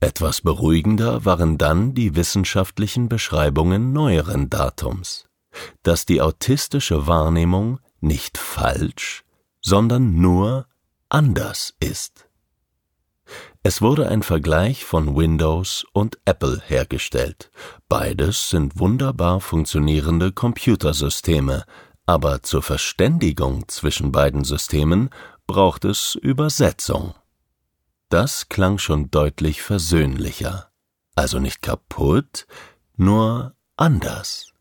Etwas beruhigender waren dann die wissenschaftlichen Beschreibungen neueren Datums, dass die autistische Wahrnehmung nicht falsch, sondern nur anders ist. Es wurde ein Vergleich von Windows und Apple hergestellt. Beides sind wunderbar funktionierende Computersysteme, aber zur Verständigung zwischen beiden Systemen braucht es Übersetzung. Das klang schon deutlich versöhnlicher. Also nicht kaputt, nur anders.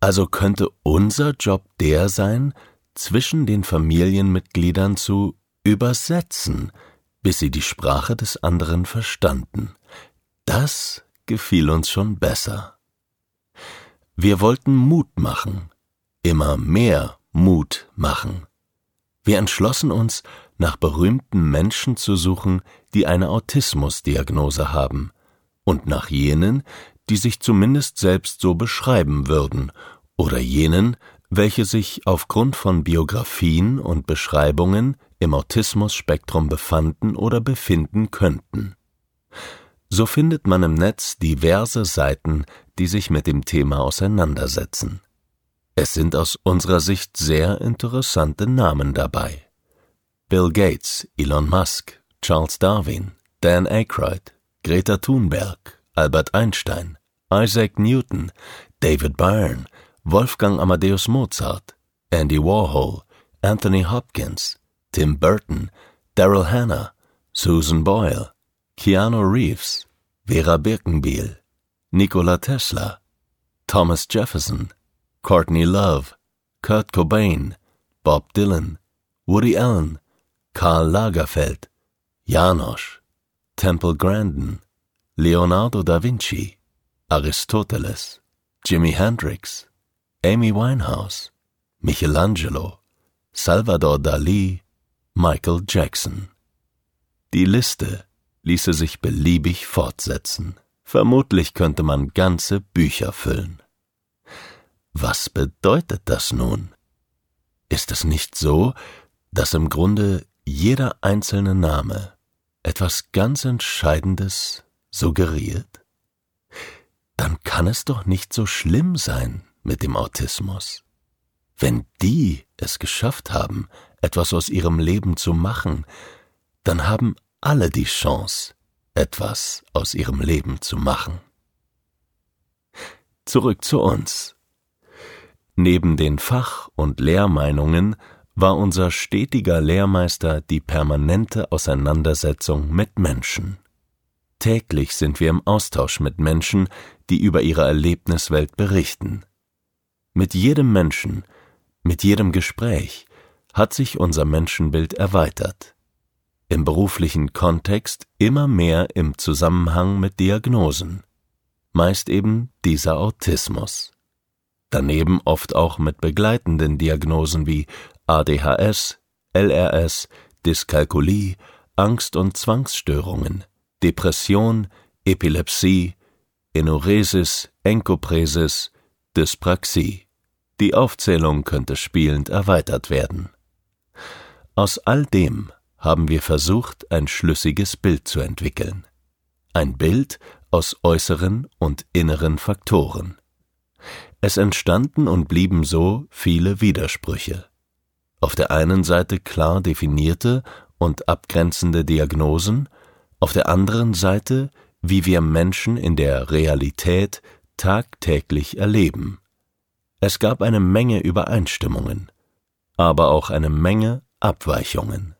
Also könnte unser Job der sein, zwischen den Familienmitgliedern zu übersetzen, bis sie die Sprache des anderen verstanden. Das gefiel uns schon besser. Wir wollten Mut machen, immer mehr Mut machen. Wir entschlossen uns, nach berühmten Menschen zu suchen, die eine Autismusdiagnose haben, und nach jenen, die sich zumindest selbst so beschreiben würden, oder jenen, welche sich aufgrund von Biografien und Beschreibungen im Autismus-Spektrum befanden oder befinden könnten. So findet man im Netz diverse Seiten, die sich mit dem Thema auseinandersetzen. Es sind aus unserer Sicht sehr interessante Namen dabei. Bill Gates, Elon Musk, Charles Darwin, Dan Aykroyd, Greta Thunberg, Albert Einstein, Isaac Newton, David Byrne, Wolfgang Amadeus Mozart, Andy Warhol, Anthony Hopkins, Tim Burton, Daryl Hannah, Susan Boyle, Keanu Reeves, Vera Birkenbiel, Nikola Tesla, Thomas Jefferson, Courtney Love, Kurt Cobain, Bob Dylan, Woody Allen, Karl Lagerfeld, Janosch, Temple Grandin, Leonardo da Vinci, Aristoteles, Jimi Hendrix, Amy Winehouse, Michelangelo, Salvador Dali, Michael Jackson. Die Liste ließe sich beliebig fortsetzen. Vermutlich könnte man ganze Bücher füllen. Was bedeutet das nun? Ist es nicht so, dass im Grunde jeder einzelne Name etwas ganz Entscheidendes suggeriert? Dann kann es doch nicht so schlimm sein mit dem Autismus. Wenn die es geschafft haben, etwas aus ihrem Leben zu machen, dann haben alle die Chance, etwas aus ihrem Leben zu machen. Zurück zu uns. Neben den Fach- und Lehrmeinungen war unser stetiger Lehrmeister die permanente Auseinandersetzung mit Menschen. Täglich sind wir im Austausch mit Menschen, die über ihre Erlebniswelt berichten. Mit jedem Menschen, mit jedem Gespräch hat sich unser Menschenbild erweitert. Im beruflichen Kontext immer mehr im Zusammenhang mit Diagnosen. Meist eben dieser Autismus. Daneben oft auch mit begleitenden Diagnosen wie ADHS, LRS, Dyskalkulie, Angst- und Zwangsstörungen, Depression, Epilepsie, Enuresis, Enkopresis, Dyspraxie. Die Aufzählung könnte spielend erweitert werden. Aus all dem haben wir versucht, ein schlüssiges Bild zu entwickeln. Ein Bild aus äußeren und inneren Faktoren. Es entstanden und blieben so viele Widersprüche. Auf der einen Seite klar definierte und abgrenzende Diagnosen, auf der anderen Seite, wie wir Menschen in der Realität tagtäglich erleben. Es gab eine Menge Übereinstimmungen, aber auch eine Menge Abweichungen.